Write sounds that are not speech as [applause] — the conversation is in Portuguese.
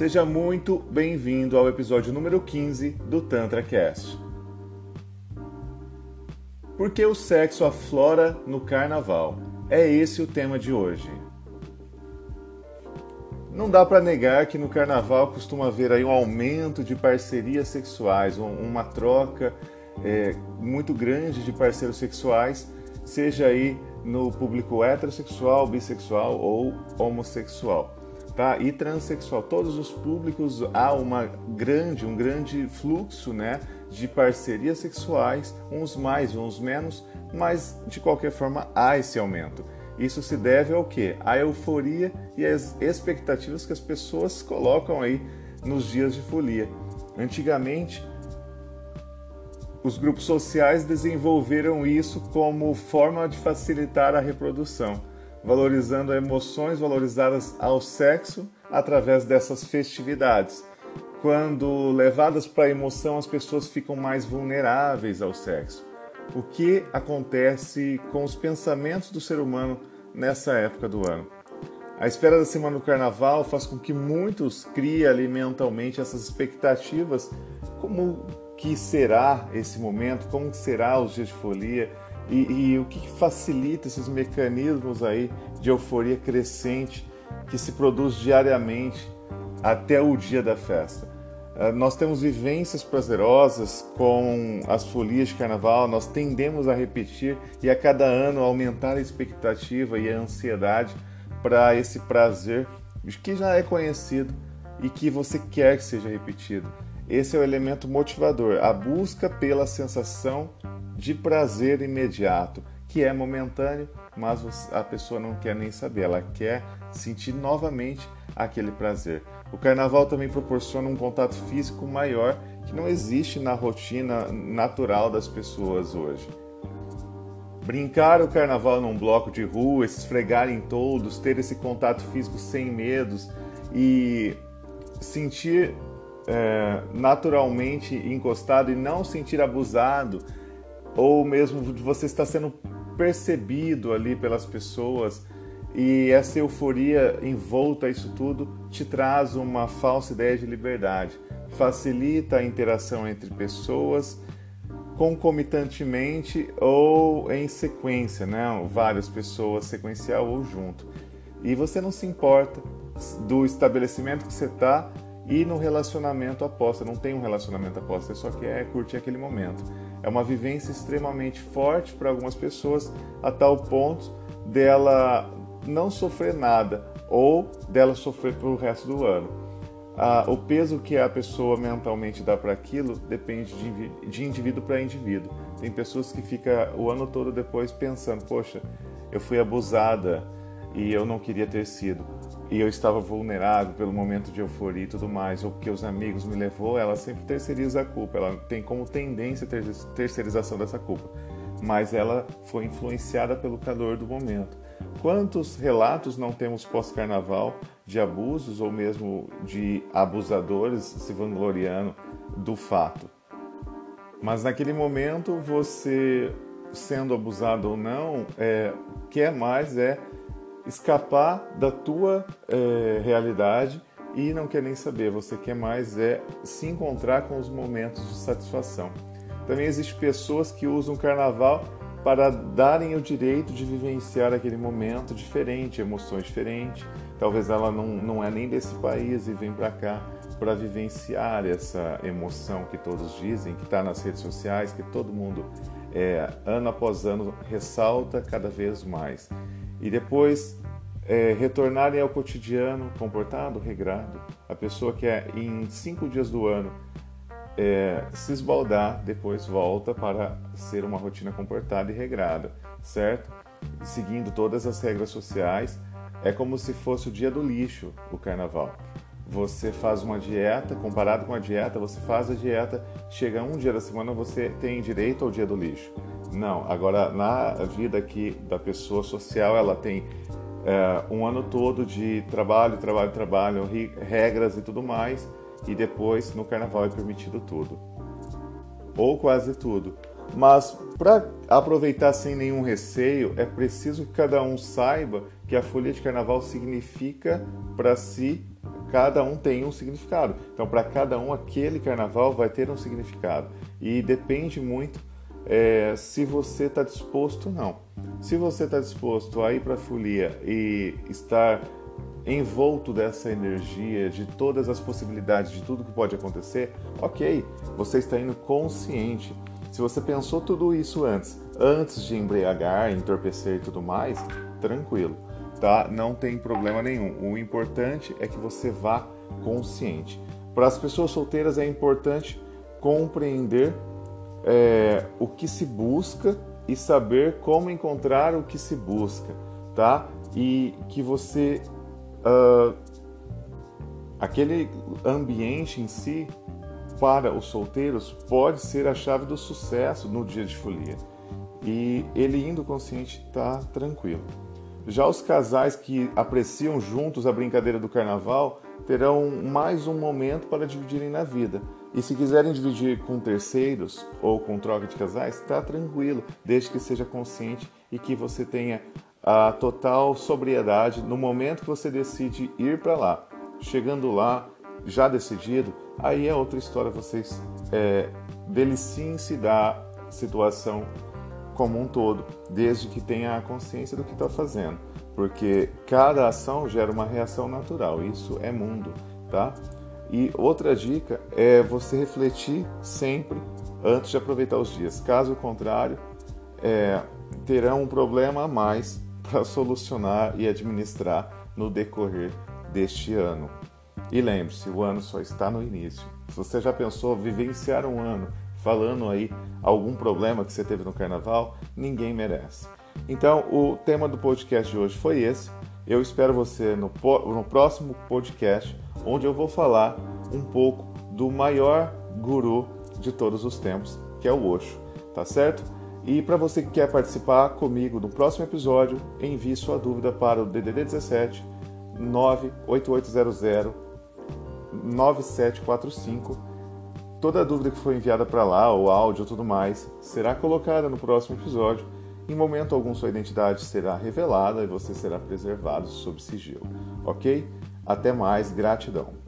Seja muito bem-vindo ao episódio número 15 do Tantra Cast. Por que o sexo aflora no carnaval? É esse o tema de hoje. Não dá para negar que no carnaval costuma haver aí um aumento de parcerias sexuais, uma troca é, muito grande de parceiros sexuais, seja aí no público heterossexual, bissexual ou homossexual tá? E transexual, todos os públicos há uma grande, um grande fluxo, né, de parcerias sexuais, uns mais, uns menos, mas de qualquer forma há esse aumento. Isso se deve ao que? À euforia e às expectativas que as pessoas colocam aí nos dias de folia. Antigamente, os grupos sociais desenvolveram isso como forma de facilitar a reprodução valorizando emoções valorizadas ao sexo através dessas festividades. Quando levadas para a emoção, as pessoas ficam mais vulneráveis ao sexo. O que acontece com os pensamentos do ser humano nessa época do ano? A espera da semana do carnaval faz com que muitos criem ali mentalmente essas expectativas, como que será esse momento, como será os dias de folia, e, e o que facilita esses mecanismos aí de euforia crescente que se produz diariamente até o dia da festa. Uh, nós temos vivências prazerosas com as folias de carnaval, nós tendemos a repetir e a cada ano aumentar a expectativa e a ansiedade para esse prazer que já é conhecido e que você quer que seja repetido. Esse é o elemento motivador, a busca pela sensação de prazer imediato, que é momentâneo, mas a pessoa não quer nem saber, ela quer sentir novamente aquele prazer. O carnaval também proporciona um contato físico maior que não existe na rotina natural das pessoas hoje. Brincar o carnaval num bloco de rua, esfregar em todos, ter esse contato físico sem medos e sentir é, naturalmente encostado e não sentir abusado, ou mesmo você estar sendo percebido ali pelas pessoas e essa euforia envolta isso tudo te traz uma falsa ideia de liberdade, facilita a interação entre pessoas concomitantemente ou em sequência, né? Várias pessoas sequencial ou junto. E você não se importa do estabelecimento que você está e no relacionamento. Você não tem um relacionamento após, você só quer curtir aquele momento. É uma vivência extremamente forte para algumas pessoas, a tal ponto dela não sofrer nada ou dela sofrer pelo resto do ano. Ah, o peso que a pessoa mentalmente dá para aquilo depende de, de indivíduo para indivíduo. Tem pessoas que ficam o ano todo depois pensando: poxa, eu fui abusada e eu não queria ter sido e eu estava vulnerável pelo momento de euforia e tudo mais, ou porque os amigos me levou, ela sempre terceiriza a culpa, ela tem como tendência a terceirização dessa culpa, mas ela foi influenciada pelo calor do momento. Quantos relatos não temos pós-carnaval de abusos ou mesmo de abusadores se vangloriando do fato? Mas naquele momento você, sendo abusado ou não, é, quer mais é escapar da tua é, realidade e não quer nem saber, você quer mais é se encontrar com os momentos de satisfação. Também existem pessoas que usam o carnaval para darem o direito de vivenciar aquele momento diferente, emoções diferentes. Talvez ela não, não é nem desse país e vem para cá para vivenciar essa emoção que todos dizem, que está nas redes sociais, que todo mundo, é, ano após ano, ressalta cada vez mais e depois é, retornarem ao cotidiano comportado, regrado. A pessoa que é em cinco dias do ano é, se esbaldar, depois volta para ser uma rotina comportada e regrada, certo? Seguindo todas as regras sociais, é como se fosse o dia do lixo, o carnaval. Você faz uma dieta, comparado com a dieta, você faz a dieta, chega um dia da semana, você tem direito ao dia do lixo. Não, agora na vida aqui da pessoa social, ela tem é, um ano todo de trabalho, trabalho, trabalho, regras e tudo mais, e depois no carnaval é permitido tudo. Ou quase tudo. Mas para aproveitar sem nenhum receio, é preciso que cada um saiba que a folia de carnaval significa para si cada um tem um significado. Então, para cada um, aquele carnaval vai ter um significado. E depende muito é, se você está disposto não. Se você está disposto a ir para a folia e estar envolto dessa energia, de todas as possibilidades, de tudo que pode acontecer, ok, você está indo consciente. Se você pensou tudo isso antes, antes de embriagar, entorpecer e tudo mais, tranquilo, tá? Não tem problema nenhum. O importante é que você vá consciente. Para as pessoas solteiras é importante compreender é, o que se busca e saber como encontrar o que se busca, tá? E que você uh, aquele ambiente em si para os solteiros pode ser a chave do sucesso no dia de folia. E ele indo consciente está tranquilo. Já os casais que apreciam juntos a brincadeira do carnaval terão mais um momento para dividirem na vida. E se quiserem dividir com terceiros ou com troca de casais, está tranquilo, desde que seja consciente e que você tenha a total sobriedade no momento que você decide ir para lá. Chegando lá, já decidido, aí é outra história, vocês é, deliciem-se da situação como um todo, desde que tenha a consciência do que está fazendo, porque cada ação gera uma reação natural, isso é mundo, tá? E outra dica é você refletir sempre antes de aproveitar os dias, caso contrário, é, terão um problema a mais [laughs] para solucionar e administrar no decorrer deste ano. E lembre-se, o ano só está no início. Se você já pensou vivenciar um ano falando aí algum problema que você teve no carnaval, ninguém merece. Então, o tema do podcast de hoje foi esse. Eu espero você no, no próximo podcast, onde eu vou falar um pouco do maior guru de todos os tempos, que é o Osho, tá certo? E para você que quer participar comigo no próximo episódio, envie sua dúvida para o DDD 17 98800 9745. Toda dúvida que for enviada para lá, o áudio e tudo mais, será colocada no próximo episódio. Em momento algum, sua identidade será revelada e você será preservado sob sigilo. Ok? Até mais, gratidão.